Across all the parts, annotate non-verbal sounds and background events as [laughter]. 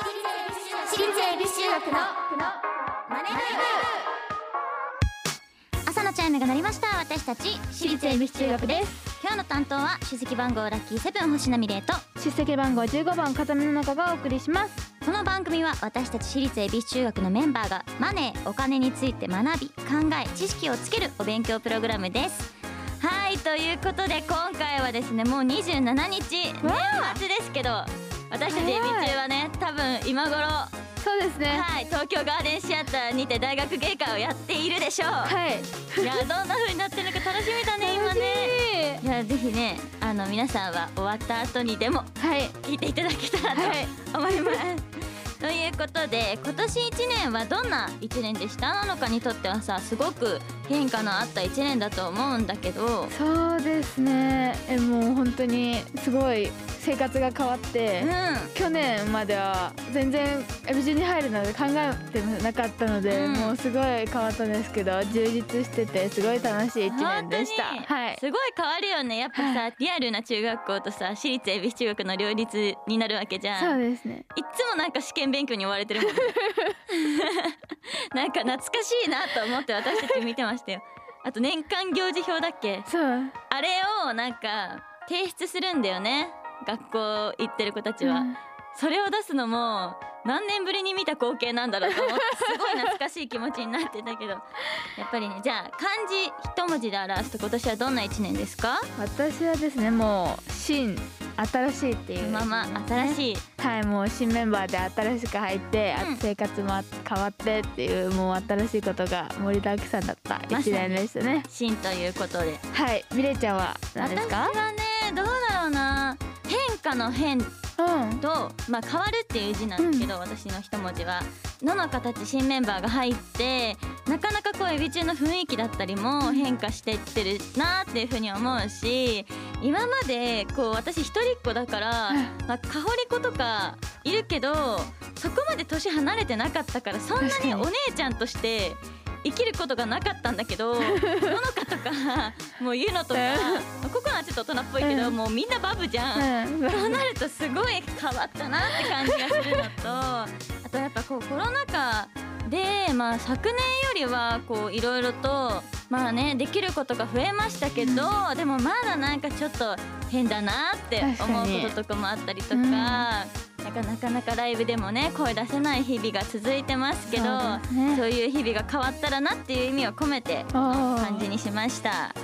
私立恵比寿中学のマネ朝のチャイムが鳴りました私たち私立恵比寿中学です今日の担当は出席番号ラッキーセブン星名美玲と出席番号15番風見の中がお送りしますこの番組は私たち私立恵比寿中学のメンバーがマネーお金について学び考え知識をつけるお勉強プログラムです。はいということで今回はですねもう27日年末ですけど私たち恵比寿中はね多分今頃そうですね。はい東京ガーデンシアターにて大学芸会をやっているでしょう。はい。いやどんな風になってるのか楽しみだね今ね。いやぜひねあの皆さんは終わった後にでもはい。聞いていただけたらはい。と思います。ということで今年1年はどんな1年でした？なのかにとってはさすごく変化のあった1年だと思うんだけど。そうですね。えもう本当にすごい生活が変わって、うん。去年までは全然エビ中に入るなんて考えてもなかったので、うん。もうすごい変わったんですけど充実しててすごい楽しい一年でした。はい。すごい変わるよね。やっぱさ、リアルな中学校とさ私立恵比寿中学の両立になるわけじゃん。そうですね。いっつもなんか試験勉強に追われてるもんね。[laughs] なんか懐かしいなと思って私たち見てましたよ。あと年間行事表だっけ？そう。あれをなんか提出するんだよね。学校行ってる子たちは、うん。それを出すのも何年ぶりに見た光景なんだろうと思ってすごい懐かしい気持ちになってたけど。やっぱりねじゃあ漢字一文字で表すと今年はどんな一年ですか？私はですねもう新新しいっていう。まま新しい。はいもう新メンバーで新しく入って、あうん。生活も変わってっていうもう新しいことが盛りだくさんだった一年でしたね。新ということで。はいミレイちゃんは何ですか？私はねどうだろうな。変化の変。うんと、まあ、変わるっていう字なんだけど、私の一文字は「の」の形新メンバーが入ってなかなかこうエビ中の雰囲気だったりも変化してってるなっていうふうに思うし今までこう私一人っ子だから、まあ、かほり子とかいるけどそこまで年離れてなかったからそんなに。お姉ちゃんとして生きることがなかったんだけど [laughs] ののかとかもうゆのとかここはちょっと大人っぽいけど、うんもうみんなバブじゃん。うんそうなるとすごい変わったなって感じがするのとあとやっぱこうコロナ禍で、まあ、昨年よりはこういろいろとまあねできることが増えましたけど、でもまだなんかちょっと変だなって思うこととかもあったりとか。うんなんかなかなかライブでもね声出せない日々が続いてますけどそうね。いう日々が変わったらなっていう意味を込めて感じにしました。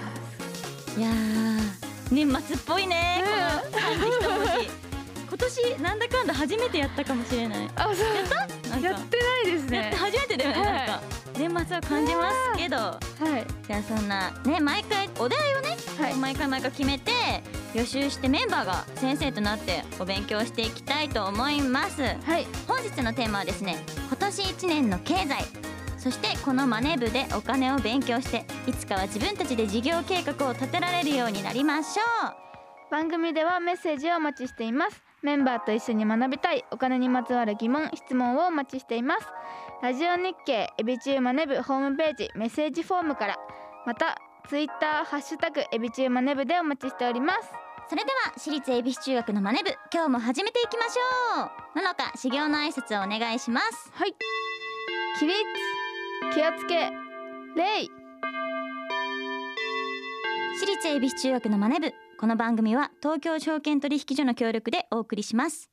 いやー年末っぽいねこの漢字一文字。[laughs] 今年なんだかんだ初めてやったかもしれない。あそう。なんか。やってないですね。やって初めてだよね、はい。なんか。年末を感じますけど。はい。じゃあそんなね毎回お題をね、はい。毎回毎回決めて予習してメンバーが先生となってお勉強していきたいと思います。はい。本日のテーマはですね今年1年の経済。そしてこのマネ部でお金を勉強していつかは自分たちで事業計画を立てられるようになりましょう。番組ではメッセージをお待ちしています。メンバーと一緒に学びたいお金にまつわる疑問質問をお待ちしています。ラジオ日経エビチューマネブホームページメッセージフォームからまたツイッターハッシュタグエビチューマネブでお待ちしておりますそれでは私立恵比寿中学のマネ部今日も始めていきましょう。なのか修行の挨拶をお願いします。はい。起立気をつけ礼私立恵比寿中学のマネ部この番組は東京証券取引所の協力でお送りします。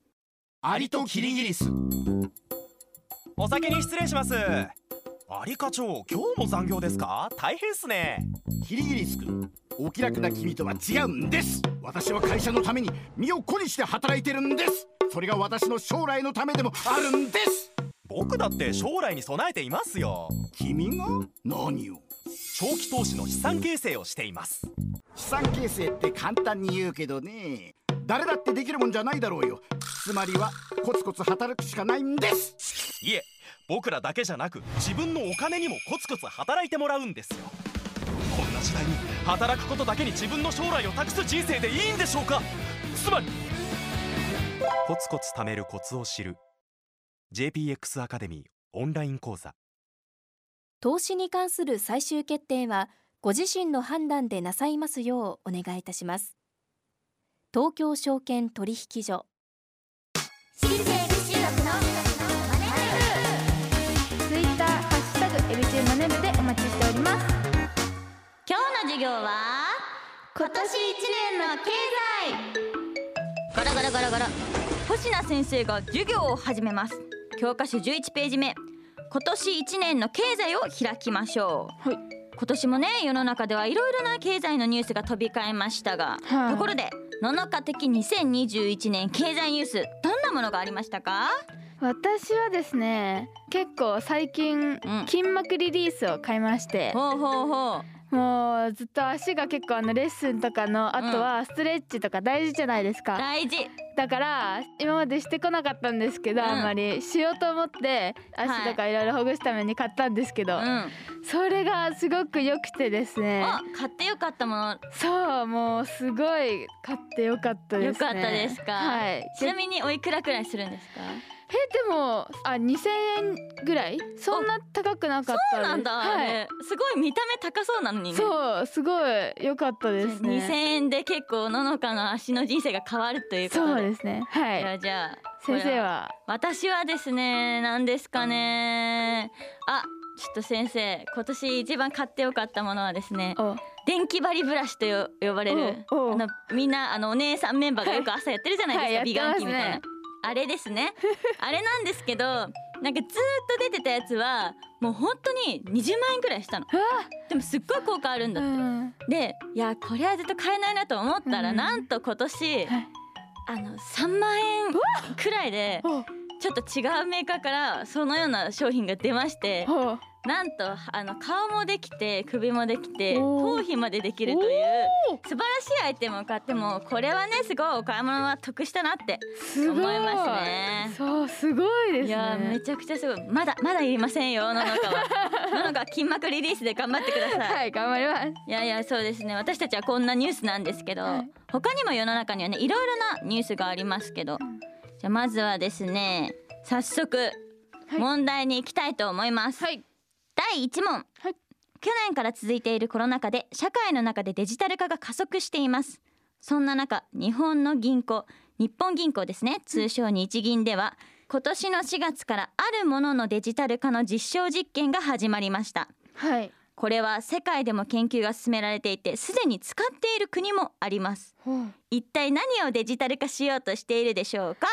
アリとキリギリス。お先に失礼します。アリ課長今日も残業ですか？大変っすね。キリギリス君お気楽な君とは違うんです私は会社のために身を粉にして働いてるんです。それが私の将来のためでもあるんです。僕だって将来に備えていますよ。君が？何を？長期投資の資産形成をしています。資産形成って簡単に言うけどね。誰だってできるもんじゃないだろうよ。つまりはコツコツ働くしかないんです。いえ僕らだけじゃなく自分のお金にもコツコツ働いてもらうんですよこんな時代に働くことだけに自分の将来を託す人生でいいんでしょうか？つまりコツコツ貯めるコツを知る。JPX アカデミーオンライン講座。投資に関する最終決定はご自身の判断でなさいますようお願いいたします。東京証券取引所。業は今年一年の経ガラガラガラガラ星名先生が授業を始めます。教科書11ページ目。今年1年の経済を開きましょう、はい。今年もね世の中ではいろいろな経済のニュースが飛び交いましたが、はい。ところで野々花的2021年経済ニュースどんなものがありましたか？私はですね結構最近、ん。筋膜リリースを買いまして。ほうほうほうもうずっと足が結構あのレッスンとかのあとはストレッチとか大事じゃないですか、大事。だから今までしてこなかったんですけど、うん。あんまり。しようと思って足とかいろいろほぐすために買ったんですけど、うん。それがすごく良くてですね。あ買ってよかったもの。そうもうすごい買ってよかったですね。よかったですか、はい。ちなみにおいくらくらいするんですか？えでもあ2000円ぐらい？そんな高くなかったそうなんだ、はい。すごい見た目高そうなのにね。そうすごい良かったですね。2000円で結構ののかの足の人生が変わるということで。そうですね。はい。じゃあ先生は？私はですね何ですかね。あちょっと先生今年一番買ってよかったものはですねお。電気針ブラシとよ呼ばれるあのみんなあのお姉さんメンバーがよく朝やってるじゃないですか、はい美顔器みたいな、あれですね。[laughs] あれなんですけどなんかずーっと出てたやつはもう本当に20万円くらいしたの。でもすっごい効果あるんだって、うん。でいやこれは絶対買えないなと思ったら、うん。なんと今年、はい。あの3万円くらいでお。ちょっと違うメーカーからそのような商品が出ましてほうなんとあの顔もできて首もできて頭皮までできるという素晴らしいアイテムを買ってもこれはねすごいお買い物は得したなって思いますね。そうすごいですね。いやめちゃくちゃすごい。まだまだいりませんよののかは。ののか筋膜リリースで頑張ってください。はい頑張ります。いやいやそうですね。私たちはこんなニュースなんですけど、はい。他にも世の中にはねいろいろなニュースがありますけど、じゃあまずはですね早速、はい。問題に行きたいと思います、はい第1問、はい。去年から続いているコロナ禍で社会の中でデジタル化が加速しています。そんな中日本の銀行日本銀行ですね。通称日銀では今年の4月からあるもののデジタル化の実証実験が始まりました。はい。これは世界でも研究が進められていてすでに使っている国もあります。ほう。一体何をデジタル化しようとしているでしょうか？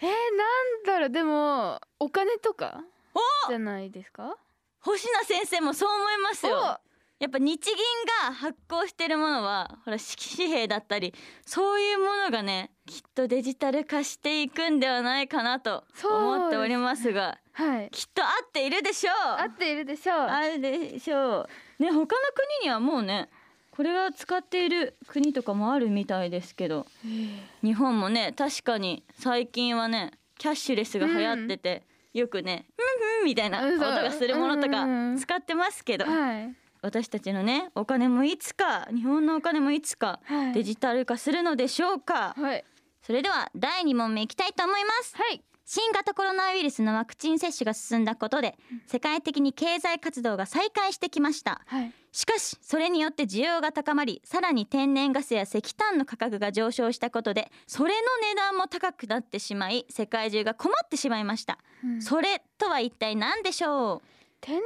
えー、なんだろう。でもお金とか？お！じゃないですか？星名先生もそう思いますよ。お。やっぱ日銀が発行しているものはほら紙幣だったりそういうものがねきっとデジタル化していくんではないかなと思っておりますがはい。きっと合っているでしょう。合っているでしょう。あるでしょう。ね他の国にはもうねこれが使っている国とかもあるみたいですけど日本もね確かに最近はねキャッシュレスが流行ってて、よくね「ふんふん」みたいな音がするものとか使ってますけど、はい。私たちのねお金もいつか日本のお金もいつかはい。デジタル化するのでしょうか、はい。それでは第2問目いきたいと思います。はい。新型コロナウイルスのワクチン接種が進んだことで世界的に経済活動が再開してきました。はいしかしそれによって需要が高まりさらに天然ガスや石炭の価格が上昇したことでそれの値段も高くなってしまい世界中が困ってしまいました、うん。それとは一体何でしょう？天然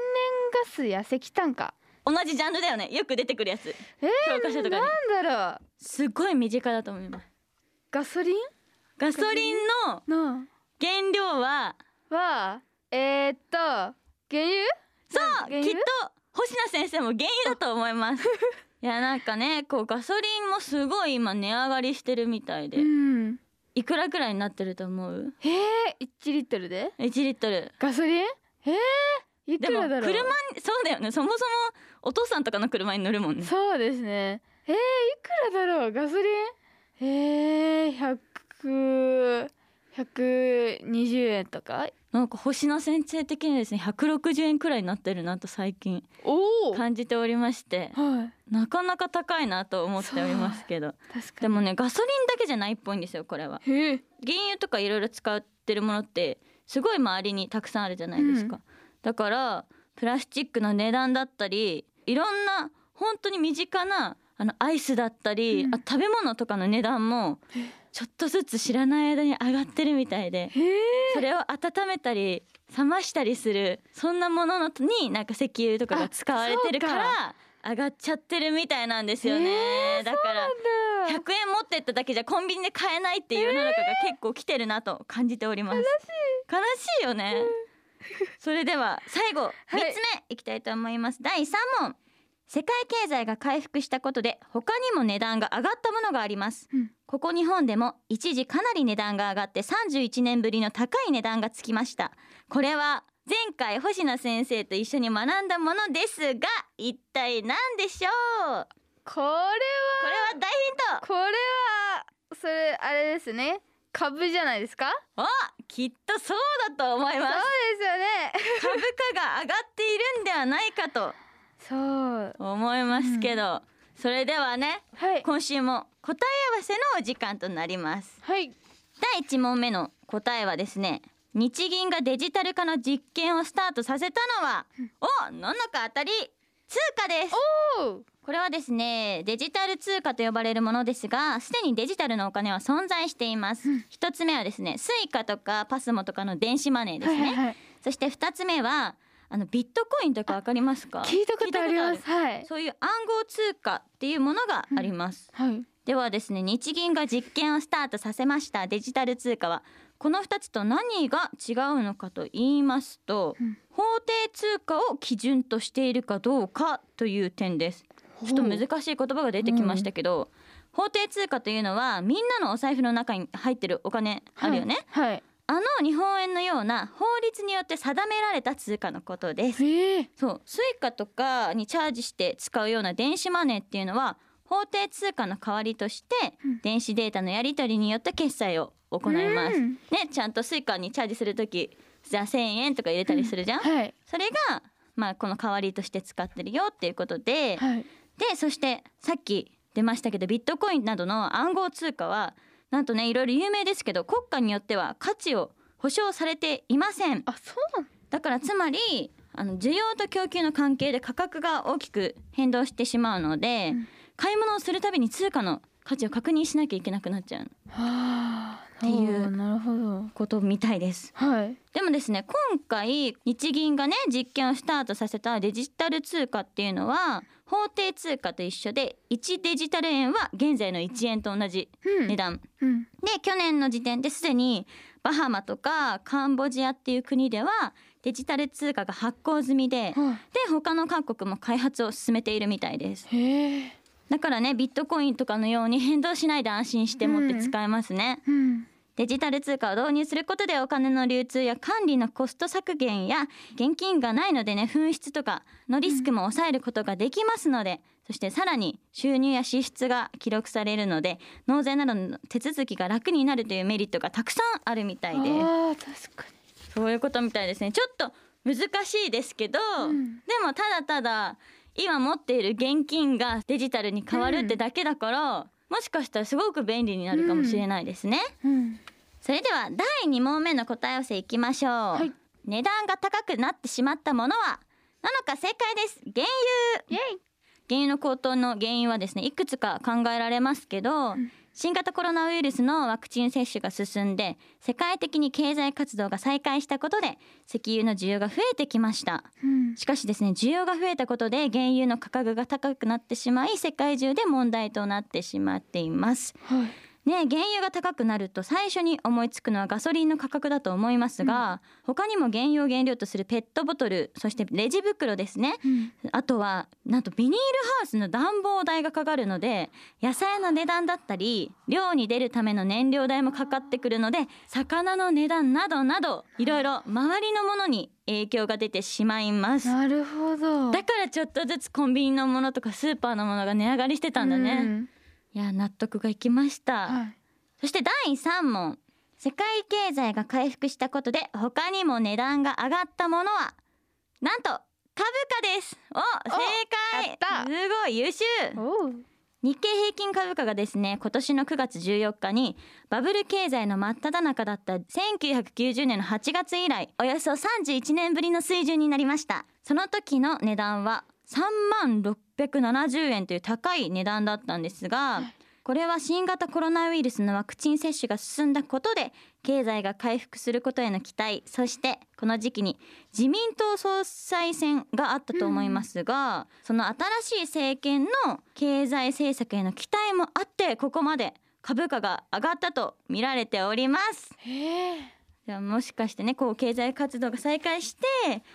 ガスや石炭か。同じジャンルだよね。よく出てくるやつ。えー、教科書とかに。なんだろう。すごい身近だと思います。ガソリン？ガソリンのの原料は？はえー、っと原油？そうきっと星名先生も原油だと思います。[laughs] いやなんかねこうガソリンもすごい今値上がりしてるみたいで、うん。いくらくらいになってると思う？えー、1リットルで？1リットル。ガソリン？えー、いくらだろう？車にそうだよね。そもそもお父さんとかの車に乗るもんね。そうですね。えー、いくらだろう？ガソリン？えー、100 120円とか？なんか星野先生的にはですね160円くらいになってるなと最近感じておりましてはい。なかなか高いなと思っておりますけど確かに。でもねガソリンだけじゃないっぽいんですよこれは。原油とかいろいろ使ってるものってすごい周りにたくさんあるじゃないですか、うんだからプラスチックの値段だったりいろんな本当に身近なあのアイスだったり、うん。あ食べ物とかの値段もちょっとずつ知らない間に上がってるみたいでそれを温めたり冷ましたりするそんなもののになんか石油とかが使われてるから上がっちゃってるみたいなんですよね、だから100円持ってっただけじゃコンビニで買えないっていう世の中が結構来てるなと感じております。悲しい。悲しいよね、それでは最後3つ目い。きたいと思います、第3問世界経済が回復したことで他にも値段が上がったものがあります、うん。ここ日本でも一時かなり値段が上がって31年ぶりの高い値段がつきました。これは前回星野先生と一緒に学んだものですが一体何でしょう？これはこれは大ヒント。これはそれあれですね。株じゃないですか？あきっとそうだと思いそうますですよね。株価が上がっているんではないかとそう。思いますけど、それではねはい。今週も答え合わせのお時間となります。はい。第1問目の答えはですね日銀がデジタル化の実験をスタートさせたのは、おののか当たり通貨です。これはですねデジタル通貨と呼ばれるものですがすでにデジタルのお金は存在しています。一、つ目はですねスイカとかパスモとかの電子マネーですね、はいはいはい。そして二つ目はあのビットコインとかわかりますか？聞いたことあります。はい。そういう暗号通貨っていうものがあります、はい。ではですね日銀が実験をスタートさせました。デジタル通貨はこの2つと何が違うのかと言いますと、うん。法定通貨を基準としているかどうかという点です。ちょっと難しい言葉が出てきましたけど、法定通貨というのはみんなのお財布の中に入ってるお金あるよね、はいあの日本円のような法律によって定められた通貨のことです。そう。スイカとかにチャージして使うような電子マネーっていうのは法定通貨の代わりとしてうん。電子データのやり取りによって決済を行います。うん。ねちゃんとスイカにチャージする時じゃあ1,000円とか入れたりするじゃん。はい。それがまあこの代わりとして使ってるよっていうことで、はい。でそしてさっき出ましたけどビットコインなどの暗号通貨はなんとねいろいろ有名ですけど国家によっては価値を保証されていません。あそうだからつまりあの需要と供給の関係で価格が大きく変動してしまうので、うん。買い物をするたびに通貨の価値を確認しなきゃいけなくなっちゃうはあっていうことみたいです。はい。でもですね今回日銀がね実験をスタートさせたデジタル通貨っていうのは法定通貨と一緒で1デジタル円は現在の1円と同じうん。値段、うん。で去年の時点ですでにバハマとかカンボジアっていう国ではデジタル通貨が発行済みで、はで他の各国も開発を進めているみたいです。だからねビットコインとかのように変動しないで安心して持って使えますね、うんデジタル通貨を導入することでお金の流通や管理のコスト削減や現金がないのでね紛失とかのリスクも抑えることができますので、そしてさらに収入や支出が記録されるので納税などの手続きが楽になるというメリットがたくさんあるみたいで。あー確かそういうことみたいですね。ちょっと難しいですけど、うん。でもただただ今持っている現金がデジタルに変わるってだけだから、もしかしたらすごく便利になるかもしれないですね、にうん。それでは第2問目の答え合わせいきましょう、はい。値段が高くなってしまったものはなのか正解です。原油。原油の高騰の原因はですねいくつか考えられますけど、新型コロナウイルスのワクチン接種が進んで世界的に経済活動が再開したことで石油の需要が増えてきました。うん。しかしですね需要が増えたことで原油の価格が高くなってしまい世界中で問題となってしまっています。はいね、原油が高くなると最初に思いつくのはガソリンの価格だと思いますが、他にも原油を原料とするペットボトルそしてレジ袋ですね。うん。あとはなんとビニールハウスの暖房代がかかるので野菜の値段だったり漁に出るための燃料代もかかってくるので魚の値段などなどいろいろ周りのものに影響が出てしまいます。なるほど。だからちょっとずつコンビニのものとかスーパーのものが値上がりしてたんだね、うんいや納得がいきました、はい。そして第3問。世界経済が回復したことで他にも値段が上がったものは？なんと株価です。お正解。すごい優秀。日経平均株価がですね今年の9月14日にバブル経済の真っ只中だった1990年の8月以来およそ31年ぶりの水準になりました。その時の値段は3万670円という高い値段だったんですがこれは新型コロナウイルスのワクチン接種が進んだことで経済が回復することへの期待そしてこの時期に自民党総裁選があったと思いますが、その新しい政権の経済政策への期待もあってここまで株価が上がったと見られております。じゃあもしかしてねこう経済活動が再開して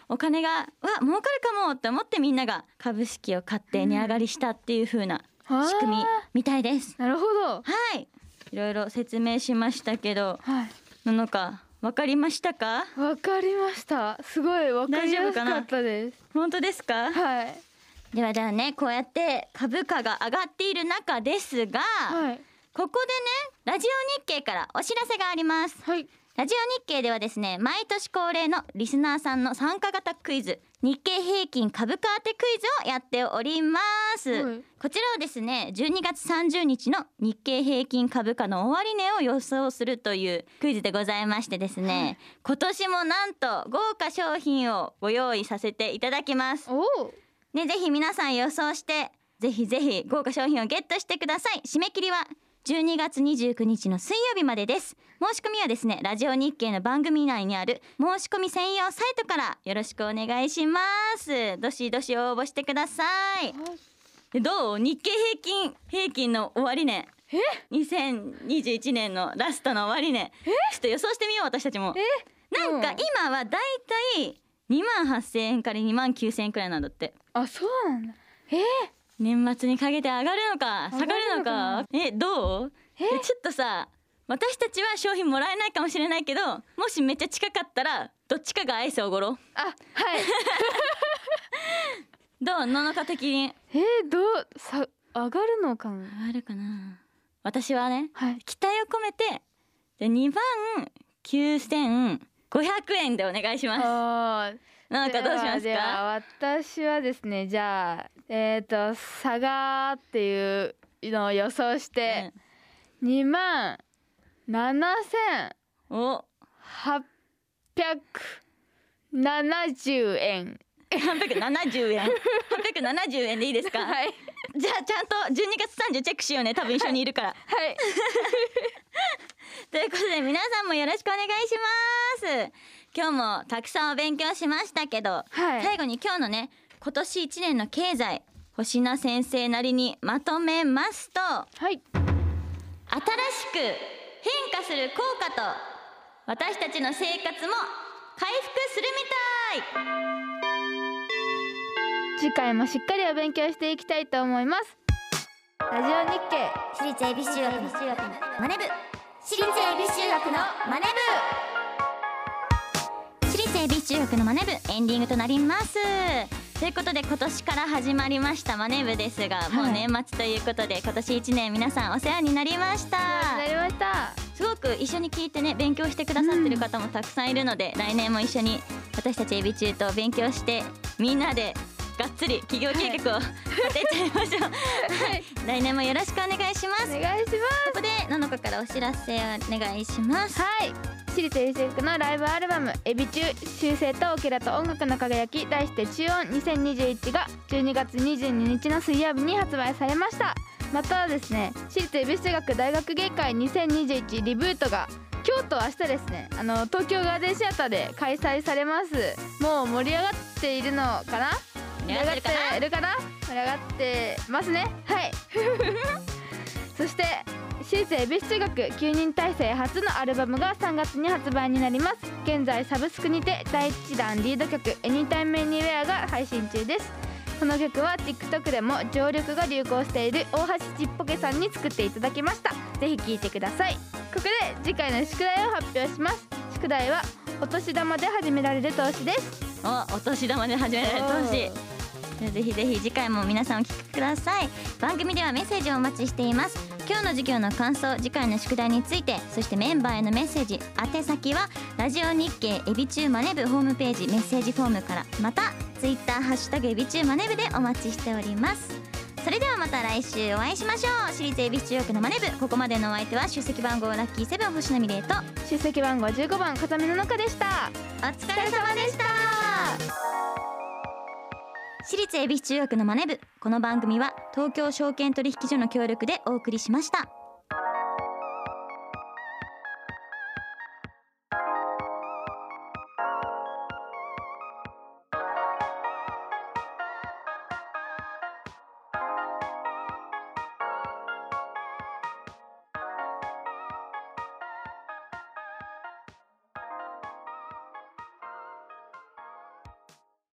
お金がわ儲かるかもって思ってみんなが株式を買って値上がりしたっていう風な仕組みみたいです。なるほど。はい。いろいろ説明しましたけどはい。なのかわかりましたか？わかりました。すごいわかりやすかったです。本当ですか？はい。ではではねこうやって株価が上がっている中ですが、はい。ここでねラジオ日経からお知らせがあります。はいラジオ日経ではですね毎年恒例のリスナーさんの参加型クイズ日経平均株価当てクイズをやっております、はい。こちらをですね12月30日の日経平均株価の終値を予想するというクイズでございましてですね、今年もなんと豪華商品をご用意させていただきます。ねぜひ皆さん予想してぜひぜひ豪華商品をゲットしてください。締め切りは12月29日の水曜日までです。申し込みはですねラジオ日経の番組内にある申し込み専用サイトからよろしくお願いします。どしどし応募してください。でどう？日経平均平均の終値。え？2021年のラストの終値。ちょっと予想してみよう私たちも。なんかうん。今はだいたい2万8000円から2万9000円くらいなんだって。あそうなんだ。え？年末にかけて上がるのか下がるのかか？えどう？え？えちょっとさ私たちは商品もらえないかもしれないけどもしめっちゃ近かったらどっちかがアイスおごろう？あはい。[laughs] どう？ののか的に。えー、どう？さ上がるのかな？あるかな？私はねはい。期待を込めてで2万9500円でお願いしますなんかどうしますではか私はですねじゃあえっ、ー、と差がっていうのを予想して、2万7870うんお円。870円？870円でいいですか、はい。じゃあちゃんと12月30チェックしようね多分一緒にいるから。はい。[laughs] ということで皆さんもよろしくお願いします今日もたくさんお勉強しましたけど、はい。最後に今日のね今年1年の経済星名先生なりにまとめますとはい。新しく変化する効果と私たちの生活も回復するみたい。次回もしっかりお勉強していきたいと思います。ラジオ日経私立恵比寿中学のマネ部。私立恵比寿中学のマネ私立恵比寿中学のマネ部エンディングとなります。ということで今年から始まりましたマネ部ですが、もう年末ということで今年1年皆さんお世話になりました。なりました。すごく一緒に聞いてね勉強してくださってる方もたくさんいるので、来年も一緒に私たちエビ中と勉強してみんなでがっつり企業計画を立てちゃいましょう、はい、来年もよろしくお願いします。お願いします。ここでののかからお知らせをお願いします。はい。私立恵比寿中学のライブアルバム「エビ中修正とオケラと音楽の輝き」題して「中音。2021」が12月22日の水曜日に発売されました。またですね私立恵比寿中学大学芸会2021リブートが今日と明日ですね。あの東京ガーデンシアターで開催されます。もう盛り上がっているのかな？盛り上がってるかな？盛り上がってるかな盛り上がってますね。はい。[laughs] そして私立恵比寿中学9人体制初のアルバムが3月に発売になります。現在サブスクにて第1弾リード曲「Anytime Anywhere」が配信中です。この曲は TikTok でも常緑が流行している大橋ちっぽけさんに作っていただきました。ぜひ聴いてください。ここで次回の宿題を発表します。宿題はお年玉で始められる投資です。おお年玉で始められる投資ぜひぜひ次回も皆さんお聞きください。番組ではメッセージをお待ちしています。今日の授業の感想次回の宿題についてそしてメンバーへのメッセージ宛先はラジオ日経エビチューマネブホームページメッセージフォームからまたツイッターハッシュタグエビチューマネブでお待ちしております。それではまた来週お会いしましょう。私立恵比寿中学のマネブ。ここまでのお相手は出席番号ラッキーセブン星野美玲と出席番号15番風見の中でした。お疲れ様でした私立恵比寿中学のマネ部。この番組は東京証券取引所の協力でお送りしました。